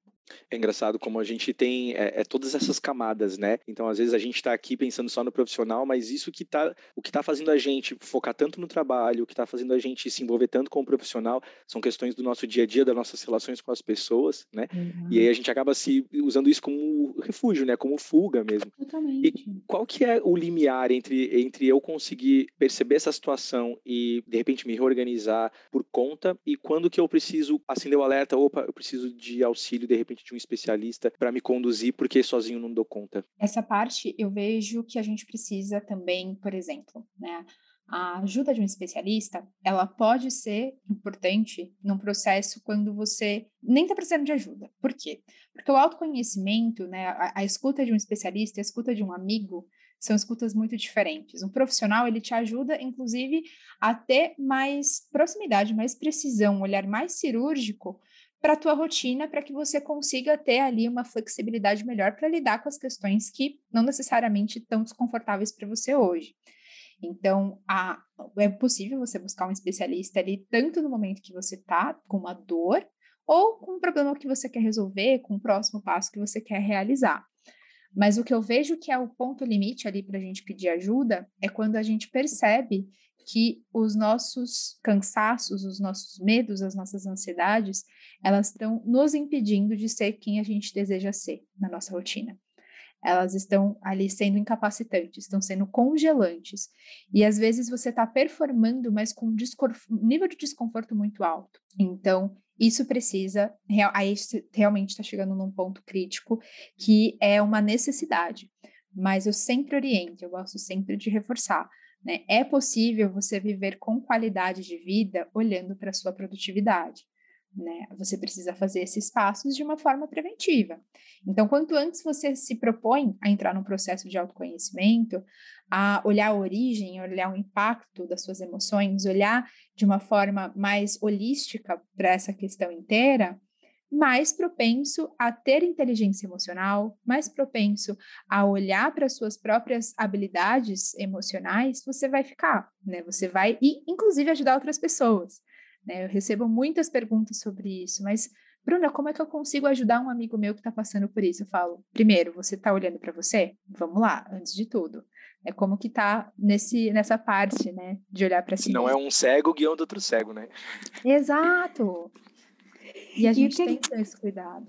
É engraçado como a gente tem é, é, todas essas camadas, né? Então, às vezes, a gente está aqui pensando só no profissional, mas isso que tá, o que está fazendo a gente focar tanto no trabalho, o que está fazendo a gente se envolver tanto com o profissional, são questões do nosso dia a dia, das nossas relações com as pessoas, né? Uhum. E aí a gente acaba se usando isso como refúgio, né? Como fuga mesmo. Totalmente. E qual que é o limiar entre, entre eu conseguir perceber essa situação e, de repente, me reorganizar por conta e quando que eu preciso acender o alerta, opa, eu preciso de auxílio, de repente, de um especialista para me conduzir, porque sozinho não dou conta. Essa parte eu vejo que a gente precisa também, por exemplo, né? A ajuda de um especialista, ela pode ser importante num processo quando você nem está precisando de ajuda. Por quê? Porque o autoconhecimento, né, a, a escuta de um especialista, a escuta de um amigo, são escutas muito diferentes. Um profissional, ele te ajuda, inclusive, a ter mais proximidade, mais precisão, um olhar mais cirúrgico para a tua rotina, para que você consiga ter ali uma flexibilidade melhor para lidar com as questões que não necessariamente estão desconfortáveis para você hoje. Então, a, é possível você buscar um especialista ali, tanto no momento que você está com uma dor, ou com um problema que você quer resolver, com o próximo passo que você quer realizar. Mas o que eu vejo que é o ponto limite ali para a gente pedir ajuda é quando a gente percebe que os nossos cansaços, os nossos medos, as nossas ansiedades, elas estão nos impedindo de ser quem a gente deseja ser na nossa rotina. Elas estão ali sendo incapacitantes, estão sendo congelantes. E às vezes você está performando, mas com um nível de desconforto muito alto. Então, isso precisa, aí realmente está chegando num ponto crítico, que é uma necessidade. Mas eu sempre oriento, eu gosto sempre de reforçar. Né? É possível você viver com qualidade de vida olhando para a sua produtividade. Né? Você precisa fazer esses passos de uma forma preventiva. Então, quanto antes você se propõe a entrar num processo de autoconhecimento, a olhar a origem, olhar o impacto das suas emoções, olhar de uma forma mais holística para essa questão inteira, mais propenso a ter inteligência emocional, mais propenso a olhar para suas próprias habilidades emocionais, você vai ficar, né? Você vai e inclusive ajudar outras pessoas. Né? Eu recebo muitas perguntas sobre isso, mas Bruna, como é que eu consigo ajudar um amigo meu que está passando por isso? Eu falo, primeiro, você está olhando para você? Vamos lá, antes de tudo. É como que tá nesse, nessa parte, né? De olhar para si. Não é um cego guiando outro cego, né? Exato. E a e gente que... tem que ter esse cuidado.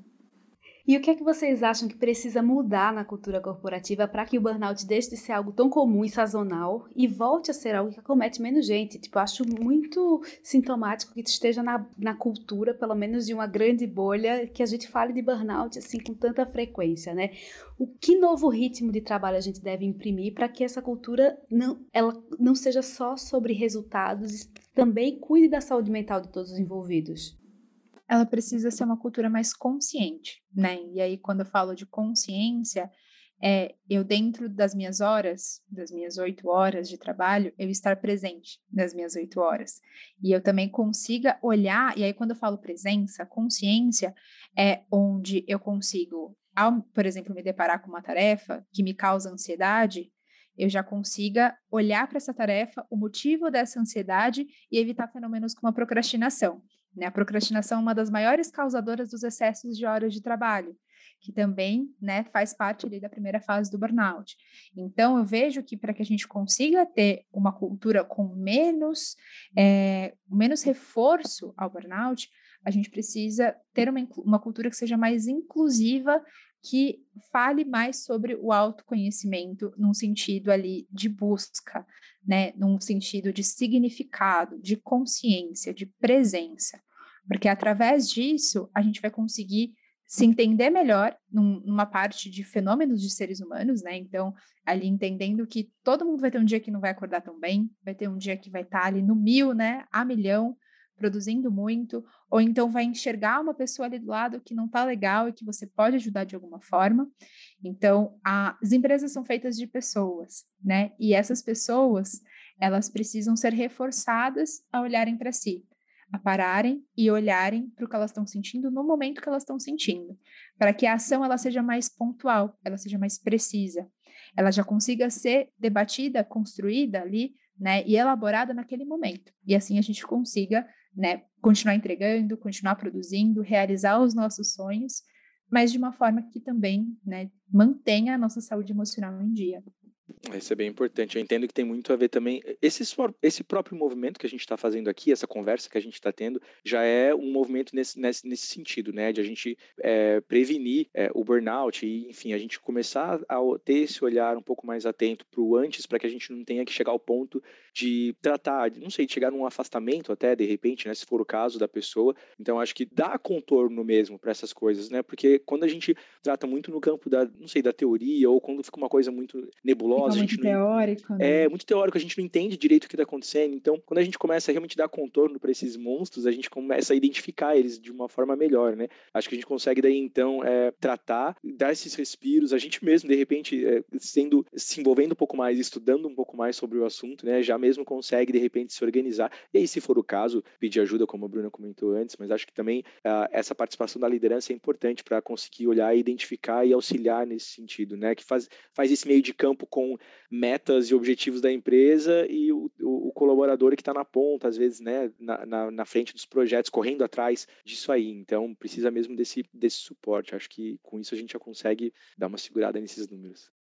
E o que é que vocês acham que precisa mudar na cultura corporativa para que o burnout deixe de ser algo tão comum e sazonal e volte a ser algo que acomete menos gente? Tipo, acho muito sintomático que esteja na, na cultura, pelo menos de uma grande bolha, que a gente fale de burnout assim com tanta frequência, né? O que novo ritmo de trabalho a gente deve imprimir para que essa cultura não, ela não seja só sobre resultados e também cuide da saúde mental de todos os envolvidos? Ela precisa ser uma cultura mais consciente, né? E aí, quando eu falo de consciência, é eu dentro das minhas horas, das minhas oito horas de trabalho, eu estar presente nas minhas oito horas. E eu também consiga olhar, e aí quando eu falo presença, consciência é onde eu consigo, ao, por exemplo, me deparar com uma tarefa que me causa ansiedade, eu já consiga olhar para essa tarefa, o motivo dessa ansiedade e evitar fenômenos como a procrastinação. Né? A procrastinação é uma das maiores causadoras dos excessos de horas de trabalho, que também né, faz parte ali da primeira fase do burnout. Então, eu vejo que para que a gente consiga ter uma cultura com menos, é, menos reforço ao burnout, a gente precisa ter uma, uma cultura que seja mais inclusiva, que fale mais sobre o autoconhecimento num sentido ali de busca, né, num sentido de significado, de consciência, de presença, porque através disso a gente vai conseguir se entender melhor num, numa parte de fenômenos de seres humanos, né? Então, ali entendendo que todo mundo vai ter um dia que não vai acordar tão bem, vai ter um dia que vai estar ali no mil, né? A milhão, produzindo muito, ou então vai enxergar uma pessoa ali do lado que não está legal e que você pode ajudar de alguma forma. Então, a, as empresas são feitas de pessoas, né? E essas pessoas, elas precisam ser reforçadas a olharem para si, a pararem e olharem para o que elas estão sentindo no momento que elas estão sentindo, para que a ação ela seja mais pontual, ela seja mais precisa, ela já consiga ser debatida, construída ali, né, e elaborada naquele momento. E assim a gente consiga né, continuar entregando, continuar produzindo, realizar os nossos sonhos, mas de uma forma que também né, mantenha a nossa saúde emocional em dia. Isso é bem importante. Eu entendo que tem muito a ver também. Esse, esse próprio movimento que a gente está fazendo aqui, essa conversa que a gente está tendo, já é um movimento nesse, nesse, nesse sentido, né? De a gente é, prevenir é, o burnout e, enfim, a gente começar a ter esse olhar um pouco mais atento para o antes, para que a gente não tenha que chegar ao ponto de tratar, não sei, de chegar num afastamento até, de repente, né? Se for o caso da pessoa. Então, acho que dá contorno mesmo para essas coisas, né? Porque quando a gente trata muito no campo da, não sei, da teoria ou quando fica uma coisa muito nebulosa, a gente muito não, teórico. Né? É, muito teórico, a gente não entende direito o que está acontecendo. Então, quando a gente começa a realmente dar contorno para esses monstros, a gente começa a identificar eles de uma forma melhor, né? Acho que a gente consegue daí, então, é, tratar, dar esses respiros, a gente mesmo, de repente, é, sendo, se envolvendo um pouco mais, estudando um pouco mais sobre o assunto, né? Já mesmo consegue, de repente, se organizar. E aí, se for o caso, pedir ajuda, como a Bruna comentou antes, mas acho que também uh, essa participação da liderança é importante para conseguir olhar, identificar e auxiliar nesse sentido, né? Que faz, faz esse meio de campo com metas e objetivos da empresa e o, o, o colaborador que está na ponta, às vezes, né, na, na, na, frente dos projetos, correndo atrás disso aí. Então, precisa mesmo desse, desse suporte. Acho que com isso a gente já consegue dar uma segurada nesses números.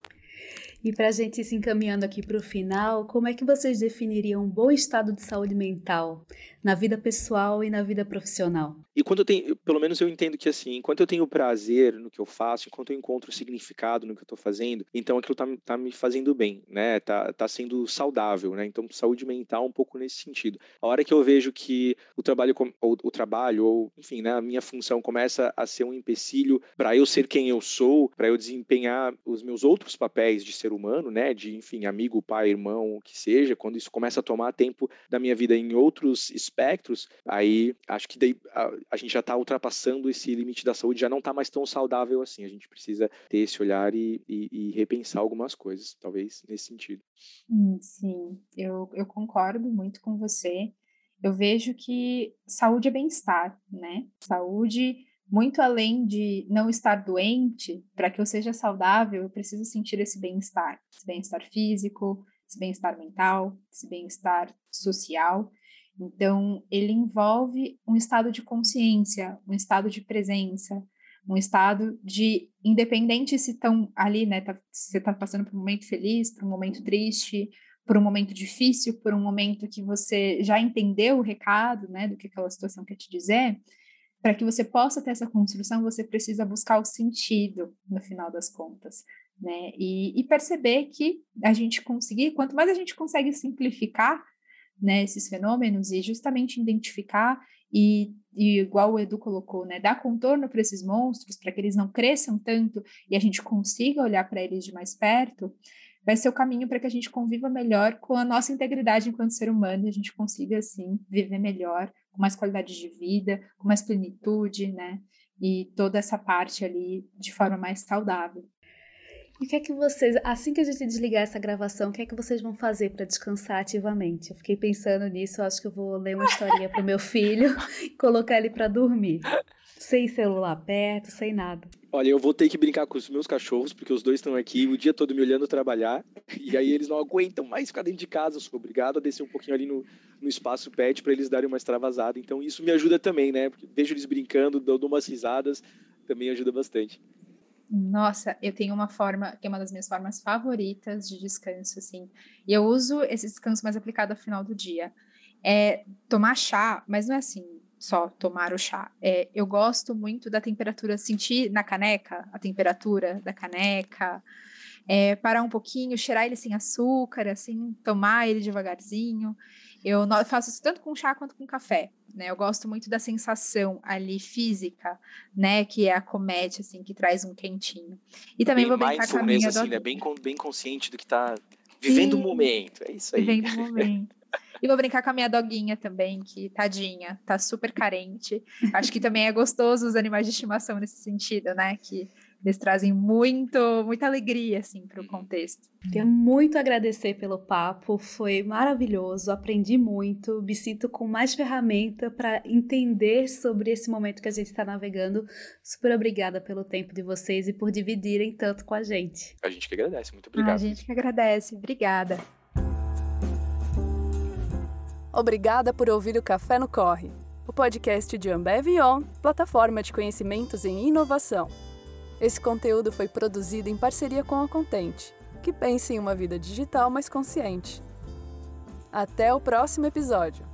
E para a gente se encaminhando aqui para o final, como é que vocês definiriam um bom estado de saúde mental na vida pessoal e na vida profissional? E quando eu tenho, pelo menos eu entendo que assim, enquanto eu tenho prazer no que eu faço, enquanto eu encontro significado no que eu estou fazendo, então aquilo tá, tá me fazendo bem, né? Tá, tá sendo saudável, né? Então, saúde mental um pouco nesse sentido. A hora que eu vejo que o trabalho, ou, o trabalho, ou enfim, né, a minha função começa a ser um empecilho para eu ser quem eu sou, para eu desempenhar os meus outros papéis de ser humano, né? De, enfim, amigo, pai, irmão, o que seja, quando isso começa a tomar tempo da minha vida em outros espectros, aí acho que daí a gente já está ultrapassando esse limite da saúde, já não está mais tão saudável assim. A gente precisa ter esse olhar e, e, e repensar algumas coisas, talvez nesse sentido. Hum, sim, eu, eu concordo muito com você. Eu vejo que saúde é bem-estar, né? Saúde, muito além de não estar doente, para que eu seja saudável, eu preciso sentir esse bem-estar, esse bem-estar físico, esse bem-estar mental, esse bem-estar social. Então, ele envolve um estado de consciência, um estado de presença, um estado de, independente se estão ali, né, tá, você está passando por um momento feliz, por um momento triste, por um momento difícil, por um momento que você já entendeu o recado, né, do que aquela situação quer te dizer, para que você possa ter essa construção, você precisa buscar o sentido no final das contas, né, e, e perceber que a gente conseguir, quanto mais a gente consegue simplificar né, esses fenômenos e justamente identificar e, e, igual o Edu colocou, né, dar contorno para esses monstros, para que eles não cresçam tanto e a gente consiga olhar para eles de mais perto, vai ser o caminho para que a gente conviva melhor com a nossa integridade enquanto ser humano e a gente consiga, assim, viver melhor, com mais qualidade de vida, com mais plenitude, né, e toda essa parte ali de forma mais saudável. E o que é que vocês, assim que a gente desligar essa gravação, o que é que vocês vão fazer para descansar ativamente? Eu fiquei pensando nisso, acho que eu vou ler uma historinha pro meu filho e colocar ele para dormir. Sem celular perto, sem nada. Olha, eu vou ter que brincar com os meus cachorros, porque os dois estão aqui o dia todo me olhando trabalhar, e aí eles não aguentam mais ficar dentro de casa. Eu sou obrigado a descer um pouquinho ali no, no espaço pet para eles darem uma extravasada. Então isso me ajuda também, né? Porque vejo eles brincando, dou umas risadas, também ajuda bastante. Nossa, eu tenho uma forma, que é uma das minhas formas favoritas de descanso, assim. E eu uso esse descanso mais aplicado ao final do dia. É tomar chá, mas não é assim, só tomar o chá. É, eu gosto muito da temperatura, sentir na caneca a temperatura da caneca, é, parar um pouquinho, cheirar ele sem açúcar, assim, tomar ele devagarzinho. Eu faço isso tanto com chá quanto com café, né? Eu gosto muito da sensação ali física, né? Que é a comete, assim, que traz um quentinho. E também bem vou brincar com a minha assim, né? bem, bem consciente do que tá vivendo o momento. É isso aí. Vivendo o momento. E vou brincar com a minha doguinha também, que tadinha, tá super carente. Acho que também é gostoso os animais de estimação nesse sentido, né? Que eles trazem muito, muita alegria, assim, para o contexto. Queria muito agradecer pelo papo, foi maravilhoso, aprendi muito, me sinto com mais ferramenta para entender sobre esse momento que a gente está navegando. Super obrigada pelo tempo de vocês e por dividirem tanto com a gente. A gente que agradece, muito obrigado. A gente que agradece, obrigada. Obrigada por ouvir o Café no Corre, o podcast de Ambev On, plataforma de conhecimentos em inovação. Esse conteúdo foi produzido em parceria com a Contente, que pensa em uma vida digital mais consciente. Até o próximo episódio!